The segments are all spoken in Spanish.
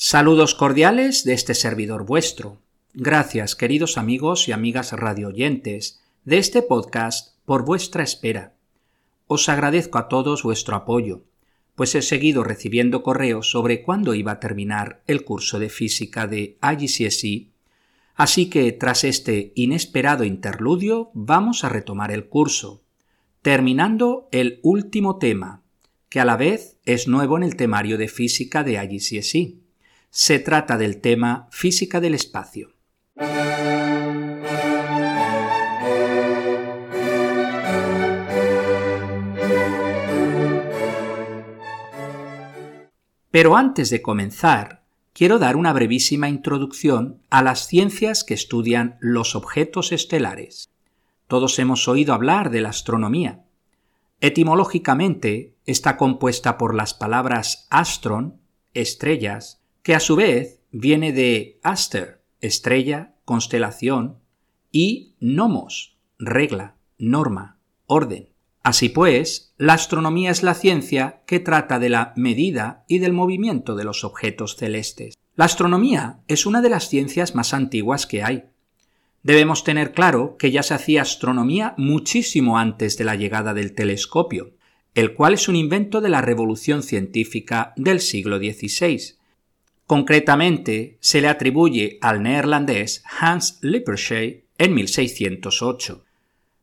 Saludos cordiales de este servidor vuestro. Gracias, queridos amigos y amigas radioyentes de este podcast, por vuestra espera. Os agradezco a todos vuestro apoyo, pues he seguido recibiendo correos sobre cuándo iba a terminar el curso de física de IGCSE, así que tras este inesperado interludio vamos a retomar el curso, terminando el último tema, que a la vez es nuevo en el temario de física de IGCSE se trata del tema física del espacio. Pero antes de comenzar, quiero dar una brevísima introducción a las ciencias que estudian los objetos estelares. Todos hemos oído hablar de la astronomía. Etimológicamente está compuesta por las palabras astron, estrellas, que a su vez viene de aster, estrella, constelación, y nomos, regla, norma, orden. Así pues, la astronomía es la ciencia que trata de la medida y del movimiento de los objetos celestes. La astronomía es una de las ciencias más antiguas que hay. Debemos tener claro que ya se hacía astronomía muchísimo antes de la llegada del telescopio, el cual es un invento de la revolución científica del siglo XVI, Concretamente, se le atribuye al neerlandés Hans Lippershey en 1608.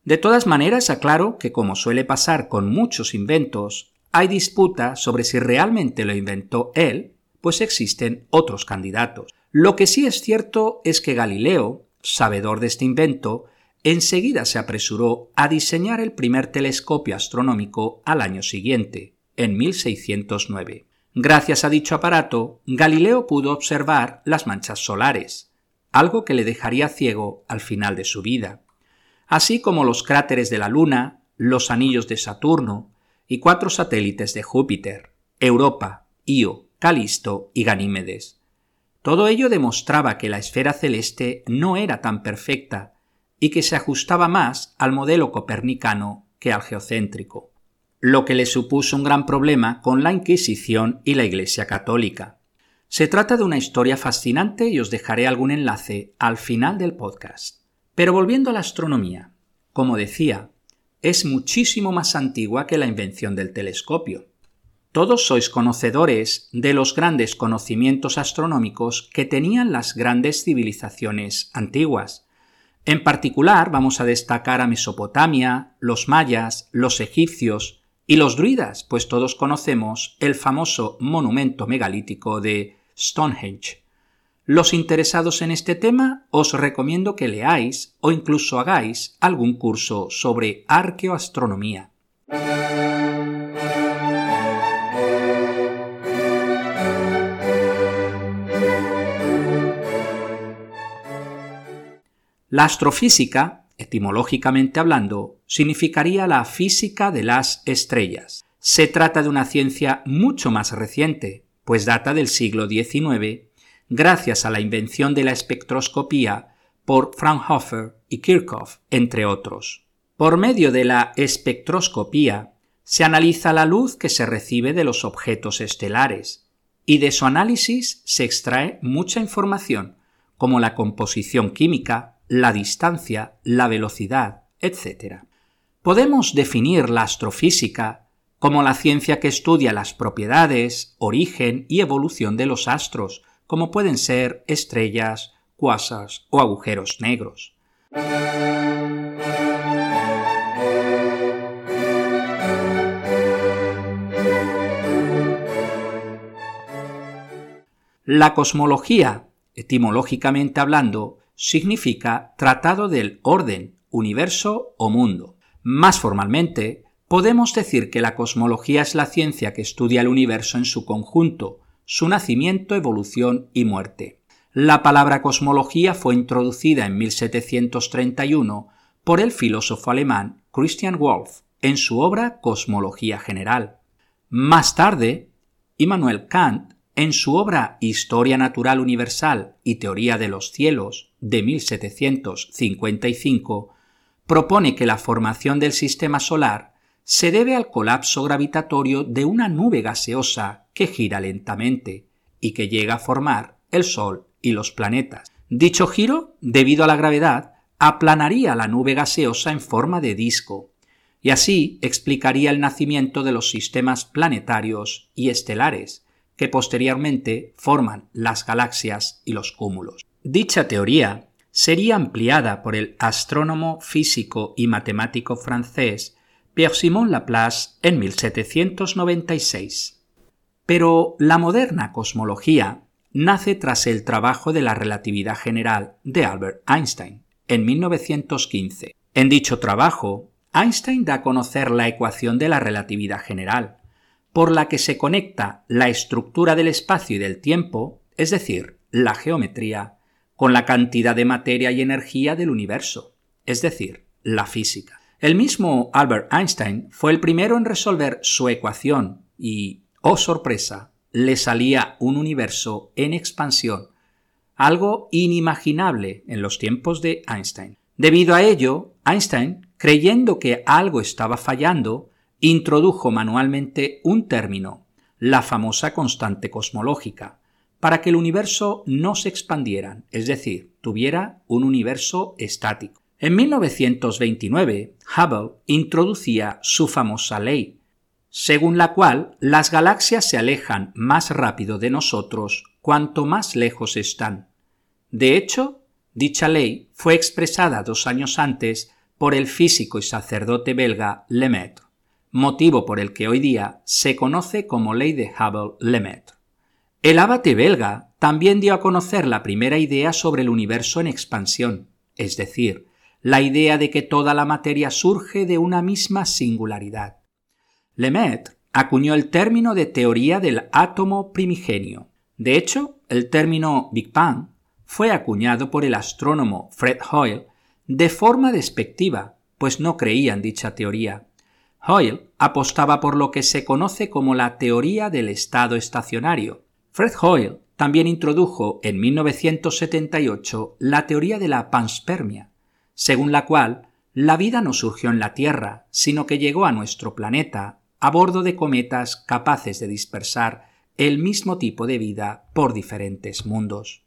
De todas maneras, aclaro que como suele pasar con muchos inventos, hay disputa sobre si realmente lo inventó él, pues existen otros candidatos. Lo que sí es cierto es que Galileo, sabedor de este invento, enseguida se apresuró a diseñar el primer telescopio astronómico al año siguiente, en 1609. Gracias a dicho aparato, Galileo pudo observar las manchas solares, algo que le dejaría ciego al final de su vida, así como los cráteres de la Luna, los anillos de Saturno y cuatro satélites de Júpiter, Europa, Io, Calisto y Ganímedes. Todo ello demostraba que la esfera celeste no era tan perfecta y que se ajustaba más al modelo copernicano que al geocéntrico lo que le supuso un gran problema con la Inquisición y la Iglesia Católica. Se trata de una historia fascinante y os dejaré algún enlace al final del podcast. Pero volviendo a la astronomía, como decía, es muchísimo más antigua que la invención del telescopio. Todos sois conocedores de los grandes conocimientos astronómicos que tenían las grandes civilizaciones antiguas. En particular vamos a destacar a Mesopotamia, los mayas, los egipcios, y los druidas, pues todos conocemos el famoso monumento megalítico de Stonehenge. Los interesados en este tema os recomiendo que leáis o incluso hagáis algún curso sobre arqueoastronomía. La astrofísica etimológicamente hablando, significaría la física de las estrellas. Se trata de una ciencia mucho más reciente, pues data del siglo XIX, gracias a la invención de la espectroscopía por Fraunhofer y Kirchhoff, entre otros. Por medio de la espectroscopía se analiza la luz que se recibe de los objetos estelares, y de su análisis se extrae mucha información, como la composición química, la distancia, la velocidad, etc. Podemos definir la astrofísica como la ciencia que estudia las propiedades, origen y evolución de los astros, como pueden ser estrellas, cuasas o agujeros negros. La cosmología, etimológicamente hablando, significa tratado del orden, universo o mundo. Más formalmente, podemos decir que la cosmología es la ciencia que estudia el universo en su conjunto, su nacimiento, evolución y muerte. La palabra cosmología fue introducida en 1731 por el filósofo alemán Christian Wolff en su obra Cosmología General. Más tarde, Immanuel Kant en su obra Historia Natural Universal y Teoría de los Cielos de 1755, propone que la formación del sistema solar se debe al colapso gravitatorio de una nube gaseosa que gira lentamente, y que llega a formar el Sol y los planetas. Dicho giro, debido a la gravedad, aplanaría la nube gaseosa en forma de disco, y así explicaría el nacimiento de los sistemas planetarios y estelares, que posteriormente forman las galaxias y los cúmulos. Dicha teoría sería ampliada por el astrónomo, físico y matemático francés Pierre-Simon Laplace en 1796. Pero la moderna cosmología nace tras el trabajo de la relatividad general de Albert Einstein en 1915. En dicho trabajo, Einstein da a conocer la ecuación de la relatividad general, por la que se conecta la estructura del espacio y del tiempo, es decir, la geometría, con la cantidad de materia y energía del universo, es decir, la física. El mismo Albert Einstein fue el primero en resolver su ecuación y, oh sorpresa, le salía un universo en expansión, algo inimaginable en los tiempos de Einstein. Debido a ello, Einstein, creyendo que algo estaba fallando, introdujo manualmente un término, la famosa constante cosmológica, para que el universo no se expandiera, es decir, tuviera un universo estático. En 1929, Hubble introducía su famosa ley, según la cual las galaxias se alejan más rápido de nosotros cuanto más lejos están. De hecho, dicha ley fue expresada dos años antes por el físico y sacerdote belga Lemaitre, motivo por el que hoy día se conoce como ley de Hubble-Lemaitre. El abate belga también dio a conocer la primera idea sobre el universo en expansión, es decir, la idea de que toda la materia surge de una misma singularidad. Lemaitre acuñó el término de teoría del átomo primigenio. De hecho, el término Big Bang fue acuñado por el astrónomo Fred Hoyle de forma despectiva, pues no creía en dicha teoría. Hoyle apostaba por lo que se conoce como la teoría del estado estacionario. Fred Hoyle también introdujo en 1978 la teoría de la panspermia, según la cual la vida no surgió en la Tierra, sino que llegó a nuestro planeta a bordo de cometas capaces de dispersar el mismo tipo de vida por diferentes mundos.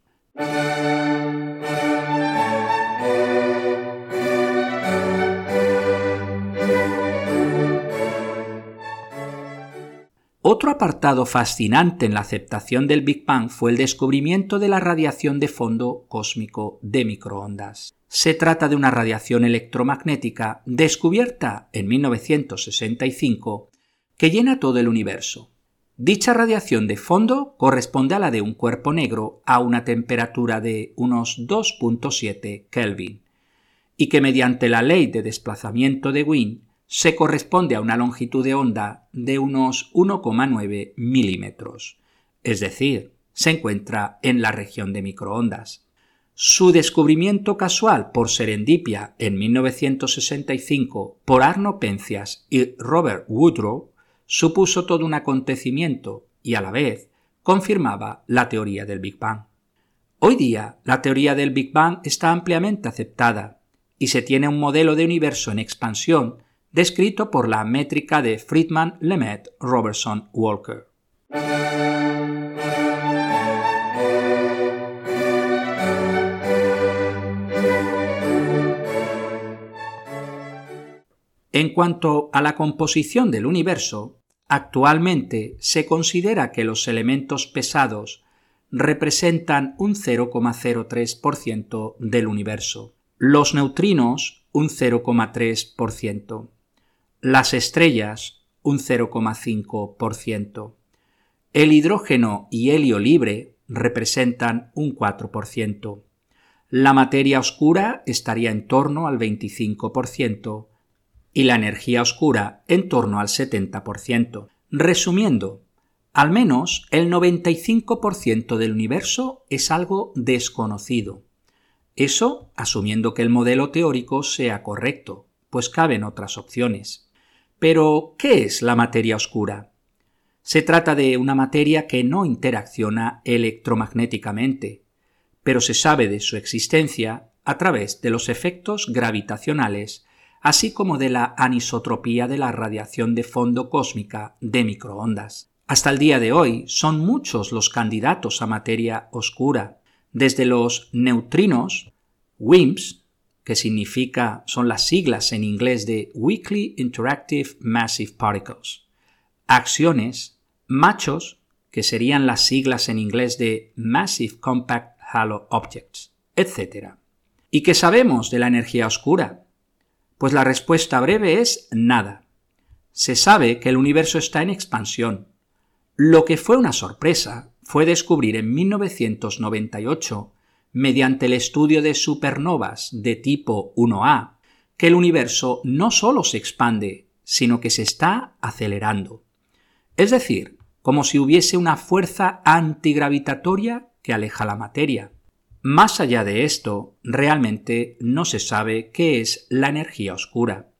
Otro apartado fascinante en la aceptación del Big Bang fue el descubrimiento de la radiación de fondo cósmico de microondas. Se trata de una radiación electromagnética descubierta en 1965 que llena todo el universo. Dicha radiación de fondo corresponde a la de un cuerpo negro a una temperatura de unos 2.7 Kelvin, y que mediante la ley de desplazamiento de Wien se corresponde a una longitud de onda de unos 1,9 milímetros, es decir, se encuentra en la región de microondas. Su descubrimiento casual por serendipia en 1965 por Arno Pencias y Robert Woodrow supuso todo un acontecimiento y a la vez confirmaba la teoría del Big Bang. Hoy día la teoría del Big Bang está ampliamente aceptada y se tiene un modelo de universo en expansión descrito por la métrica de Friedman, Lemaitre, Robertson, Walker. En cuanto a la composición del universo, Actualmente se considera que los elementos pesados representan un 0,03% del universo, los neutrinos un 0,3%, las estrellas un 0,5%, el hidrógeno y helio libre representan un 4%, la materia oscura estaría en torno al 25%, y la energía oscura en torno al 70%. Resumiendo, al menos el 95% del universo es algo desconocido. Eso asumiendo que el modelo teórico sea correcto, pues caben otras opciones. Pero, ¿qué es la materia oscura? Se trata de una materia que no interacciona electromagnéticamente, pero se sabe de su existencia a través de los efectos gravitacionales así como de la anisotropía de la radiación de fondo cósmica de microondas. Hasta el día de hoy son muchos los candidatos a materia oscura, desde los neutrinos, WIMPs, que significa, son las siglas en inglés de Weakly Interactive Massive Particles, acciones, machos, que serían las siglas en inglés de Massive Compact Halo Objects, etc. ¿Y qué sabemos de la energía oscura? Pues la respuesta breve es nada. Se sabe que el universo está en expansión, lo que fue una sorpresa fue descubrir en 1998, mediante el estudio de supernovas de tipo 1A, que el universo no solo se expande, sino que se está acelerando. Es decir, como si hubiese una fuerza antigravitatoria que aleja la materia. Más allá de esto, realmente no se sabe qué es la energía oscura.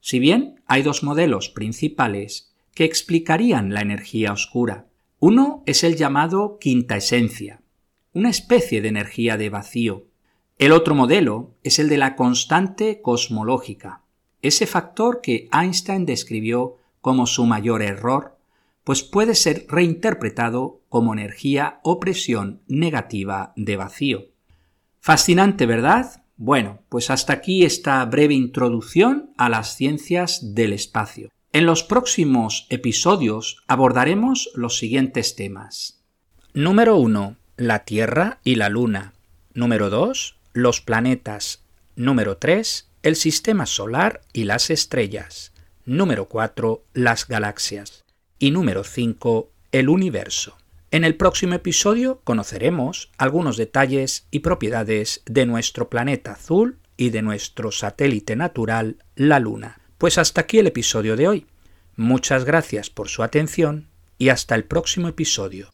Si bien hay dos modelos principales que explicarían la energía oscura. Uno es el llamado quinta esencia, una especie de energía de vacío. El otro modelo es el de la constante cosmológica, ese factor que Einstein describió como su mayor error, pues puede ser reinterpretado como energía o presión negativa de vacío. Fascinante, ¿verdad? Bueno, pues hasta aquí esta breve introducción a las ciencias del espacio. En los próximos episodios abordaremos los siguientes temas. Número 1. La Tierra y la Luna. Número 2. Los planetas. Número 3. El Sistema Solar y las estrellas. Número 4. Las galaxias. Y número 5. El universo. En el próximo episodio conoceremos algunos detalles y propiedades de nuestro planeta azul y de nuestro satélite natural, la Luna. Pues hasta aquí el episodio de hoy. Muchas gracias por su atención y hasta el próximo episodio.